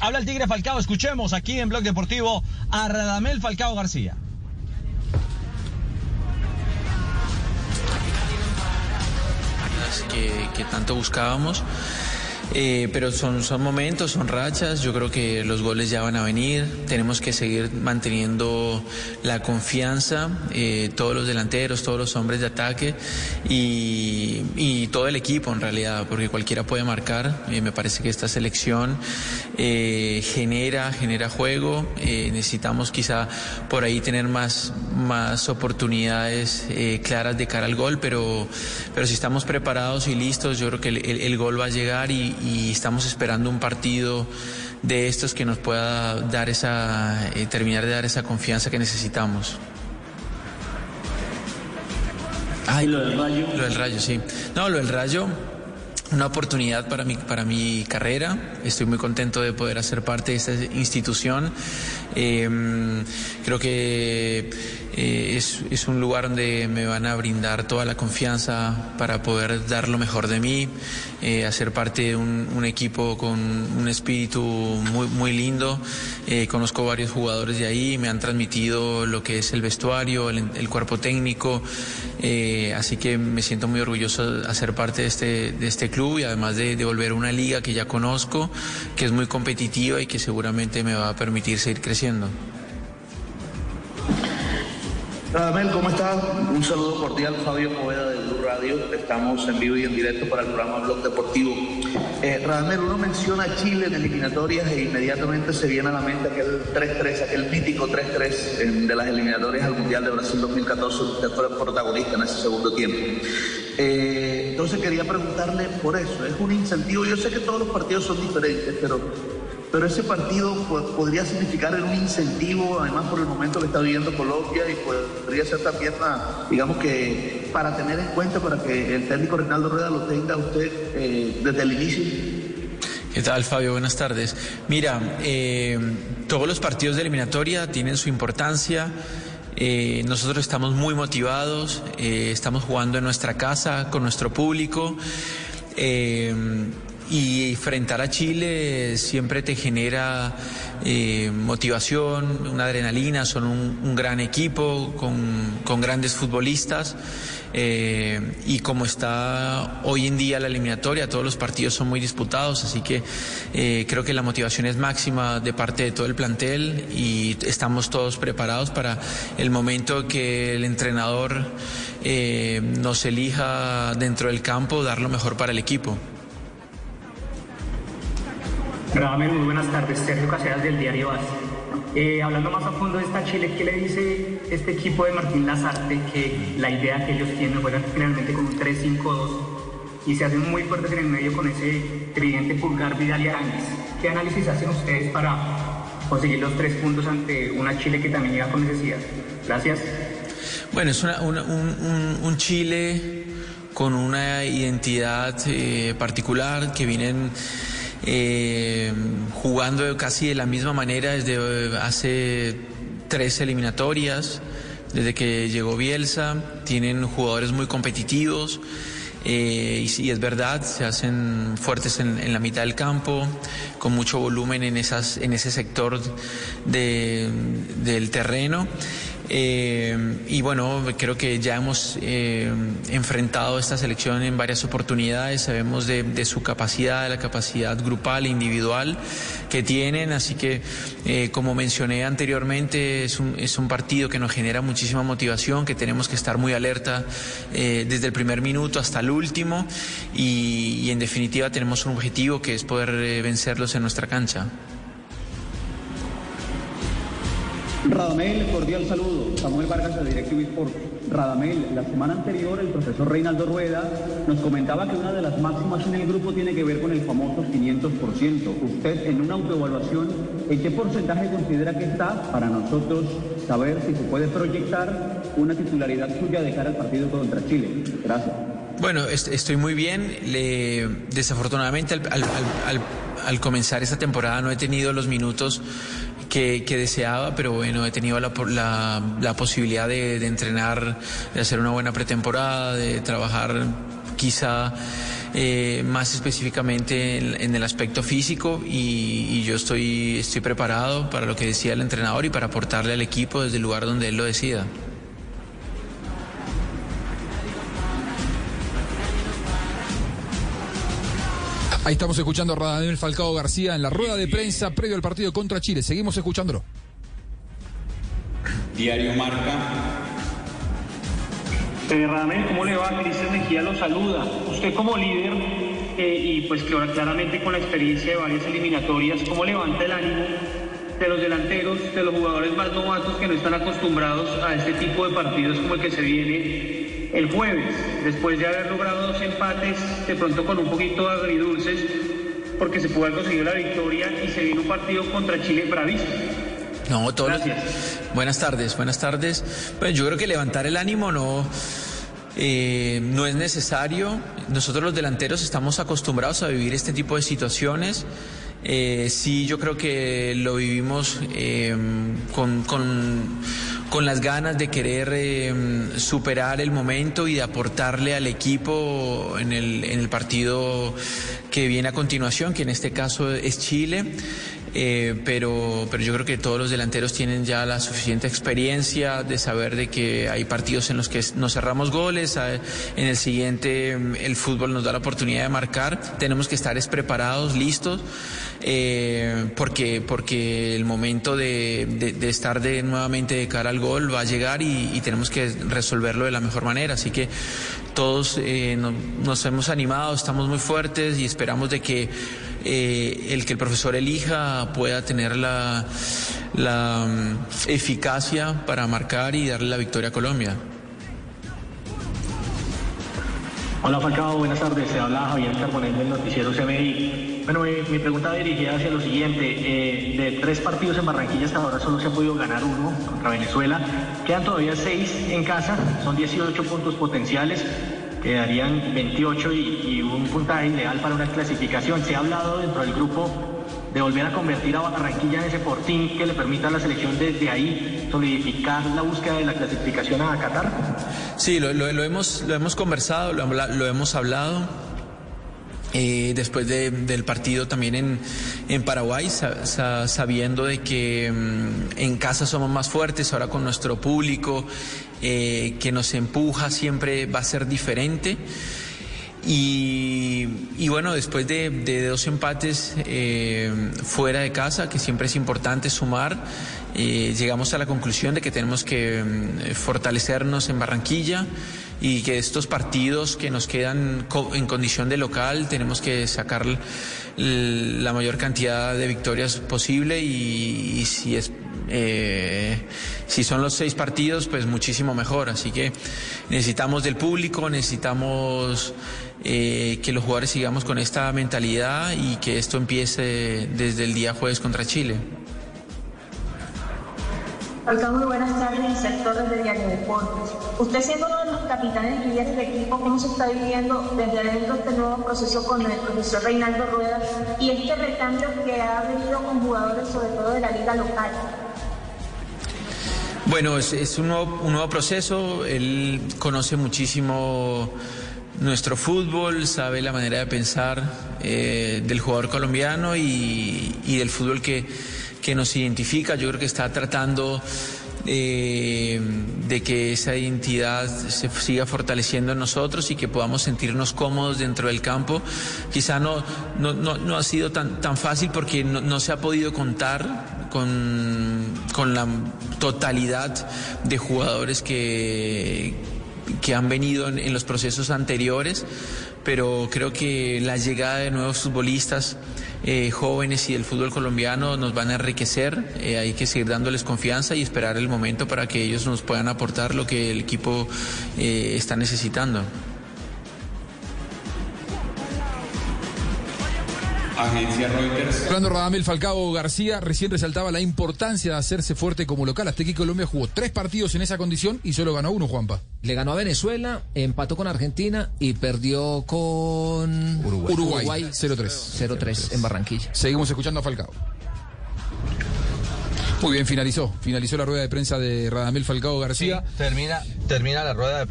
Habla el Tigre Falcao, escuchemos aquí en Blog Deportivo a Radamel Falcao García. Que tanto buscábamos. Eh, pero son, son momentos, son rachas, yo creo que los goles ya van a venir, tenemos que seguir manteniendo la confianza, eh, todos los delanteros, todos los hombres de ataque y, todo el equipo en realidad, porque cualquiera puede marcar, eh, me parece que esta selección genera, genera juego, necesitamos quizá por ahí tener más, más oportunidades claras de cara al gol, pero, pero si estamos preparados y listos, yo creo que el, el gol va a llegar y, y estamos esperando un partido de estos que nos pueda dar esa, eh, terminar de dar esa confianza que necesitamos. Ay, lo del rayo. Lo del rayo, sí. No, lo del rayo una oportunidad para mi, para mi carrera. Estoy muy contento de poder hacer parte de esta institución. Eh, creo que eh, es, es, un lugar donde me van a brindar toda la confianza para poder dar lo mejor de mí, eh, hacer parte de un, un, equipo con un espíritu muy, muy lindo. Eh, conozco varios jugadores de ahí, me han transmitido lo que es el vestuario, el, el cuerpo técnico, eh, así que me siento muy orgulloso de hacer parte de este, de este club y además de, de volver a una liga que ya conozco, que es muy competitiva y que seguramente me va a permitir seguir creciendo. Radamel, ¿cómo estás? Un saludo cordial, Fabio Poveda de Blue Radio. Estamos en vivo y en directo para el programa Blog Deportivo. Eh, Radamel, uno menciona a Chile en eliminatorias e inmediatamente se viene a la mente aquel 3-3, aquel mítico 3-3 de las eliminatorias al Mundial de Brasil 2014. Usted fue el protagonista en ese segundo tiempo. Eh, entonces quería preguntarle por eso. Es un incentivo. Yo sé que todos los partidos son diferentes, pero pero ese partido podría significar un incentivo, además por el momento que está viviendo Colombia, y podría ser también, una, digamos que, para tener en cuenta, para que el técnico Reinaldo Rueda lo tenga usted eh, desde el inicio. ¿Qué tal, Fabio? Buenas tardes. Mira, eh, todos los partidos de eliminatoria tienen su importancia. Eh, nosotros estamos muy motivados, estamos jugando en nuestra casa, con nuestro público. Y enfrentar a Chile siempre te genera eh, motivación, una adrenalina, son un, gran equipo con, con grandes futbolistas. Eh, y como está hoy en día la eliminatoria, todos los partidos son muy disputados, así que eh, creo que la motivación es máxima de parte de todo el plantel y estamos todos preparados para el momento que el entrenador eh, nos elija dentro del campo, dar lo mejor para el equipo. Radamel, muy buenas tardes. Sergio Caseras del diario AS. Eh, hablando más a fondo de esta Chile, ¿qué le dice este equipo de Martín Lazarte que la idea que ellos tienen juegan finalmente con un 3-5-2 y se hacen muy fuertes en el medio con ese tridente Pulgar, Vidal y Arangues? ¿Qué análisis hacen ustedes para conseguir los tres puntos ante una Chile que también llega con necesidad? Gracias. Bueno, es un, Chile con una identidad eh, particular que vienen eh, jugando casi de la misma manera desde hace tres eliminatorias, desde que llegó Bielsa, tienen jugadores muy competitivos. Eh, y sí, es verdad, se hacen fuertes en, la mitad del campo, con mucho volumen en, esas, en ese sector de, del terreno. Eh, y bueno, creo que ya hemos eh, enfrentado esta selección en varias oportunidades, sabemos de, su capacidad, de la capacidad grupal e individual que tienen, así que eh, como mencioné anteriormente, es un, es un, partido que nos genera muchísima motivación, que tenemos que estar muy alerta eh, desde el primer minuto hasta el último. Y, en definitiva tenemos un objetivo que es poder vencerlos en nuestra cancha. Radamel, cordial saludo. Samuel Vargas de Directivo Sport. Radamel, la semana anterior el profesor Reinaldo Rueda nos comentaba que una de las máximas en el grupo tiene que ver con el famoso 500%. Usted en una autoevaluación, ¿en qué porcentaje considera que está para nosotros saber si se puede proyectar una titularidad suya de cara al partido contra Chile? Gracias. Bueno, estoy muy bien. Desafortunadamente al, al, al, comenzar esta temporada no he tenido los minutos que, deseaba, pero bueno, he tenido la, posibilidad de, entrenar, de hacer una buena pretemporada, de trabajar quizá eh, más específicamente en, el aspecto físico y, y, yo estoy, estoy preparado para lo que decía el entrenador y para aportarle al equipo desde el lugar donde él lo decida. Ahí estamos escuchando a Radamel Falcao García en la rueda de prensa previo al partido contra Chile. Seguimos escuchándolo. Diario Marca. Eh, Radamel, ¿cómo le va? Cristian Mejía lo saluda. Usted como líder eh, y pues claramente con la experiencia de varias eliminatorias, ¿cómo levanta el ánimo de los delanteros, de los jugadores más novatos que no están acostumbrados a este tipo de partidos como el que se viene el jueves, después de haber logrado dos empates, de pronto con un poquito agridulces, porque se pudo haber conseguido la victoria y se vino un partido contra Chile bravísimo. No, todos Buenas tardes, buenas tardes. Pues yo creo que levantar el ánimo no... Eh, no es necesario. Nosotros los delanteros estamos acostumbrados a vivir este tipo de situaciones. Eh, sí, yo creo que lo vivimos eh, con, con con las ganas de querer em, superar el momento y de aportarle al equipo en el, en el partido que viene a continuación, que en este caso es Chile. Eh, pero, pero yo creo que todos los delanteros tienen ya la suficiente experiencia de saber de que hay partidos en los que nos cerramos goles, en el siguiente em, el fútbol nos da la oportunidad de marcar, tenemos que estar preparados, listos, eh, porque, porque el momento de, de, estar de, nuevamente de cara al gol va a llegar y, tenemos que resolverlo de la mejor manera, así que todos eh, nos hemos animado, estamos muy fuertes y esperamos de que eh, el que el profesor elija pueda tener la, la mm, eficacia para marcar y darle la victoria a Colombia. Hola Falcao, buenas tardes. Se habla Javier Carbonell del noticiero CMI. Bueno, eh, mi pregunta dirigida hacia lo siguiente. Eh, de tres partidos en Barranquilla hasta ahora solo se ha podido ganar uno contra Venezuela. Quedan todavía seis en casa, son 18 puntos potenciales quedarían 28 y, un puntaje ideal para una clasificación. Se ha hablado dentro del grupo de volver a convertir a Barranquilla en ese portín que le permita a la selección desde ahí solidificar la búsqueda de la clasificación a Qatar? Sí, lo, hemos, lo hemos conversado, lo, hemos hablado. Eh, después del partido también en, Paraguay, sabiendo de que mm, en casa somos más fuertes, ahora con nuestro público, eh, que nos empuja siempre va a ser diferente. Y, bueno, después de, dos empates eh, fuera de casa, que siempre es importante sumar, llegamos a la conclusión de que tenemos que mm, fortalecernos en Barranquilla y que estos partidos que nos quedan en condición de local tenemos que sacar la mayor cantidad de victorias posible y si es eh, si son los seis partidos, pues muchísimo mejor. Así que necesitamos del público, necesitamos eh, que los jugadores sigamos con esta mentalidad y que esto empiece desde el día jueves contra Chile. Hola, muy buenas tardes, sectores de Diario Deportes. Usted siendo uno de los capitanes y líderes del equipo, ¿cómo se está viviendo desde adentro este nuevo proceso con el profesor Reinaldo Rueda y este recambio que ha venido con jugadores, sobre todo de la liga local? Bueno, es, un, nuevo, proceso, él conoce muchísimo nuestro fútbol, sabe la manera de pensar eh, del jugador colombiano y, del fútbol que, que, nos identifica. Yo creo que está tratando eh, de que esa identidad se siga fortaleciendo en nosotros y que podamos sentirnos cómodos dentro del campo. Quizá no, no, no, ha sido tan, tan fácil porque no, se ha podido contar con, con la totalidad de jugadores que, que han venido en, los procesos anteriores, pero creo que la llegada de nuevos futbolistas eh, jóvenes y del fútbol colombiano nos van a enriquecer. Eh, hay que seguir dándoles confianza y esperar el momento para que ellos nos puedan aportar lo que el equipo eh, está necesitando. Agencia Reuters. Hablando Radamel Falcao García, recién resaltaba la importancia de hacerse fuerte como local. Hasta aquí Colombia jugó tres partidos en esa condición y solo ganó uno, Juanpa. Le ganó a Venezuela, empató con Argentina y perdió con Uruguay. 0-3. 0-3 en Barranquilla. Seguimos escuchando a Falcao. Muy bien, finalizó. Finalizó la rueda de prensa de Radamel Falcao García. termina, termina la rueda de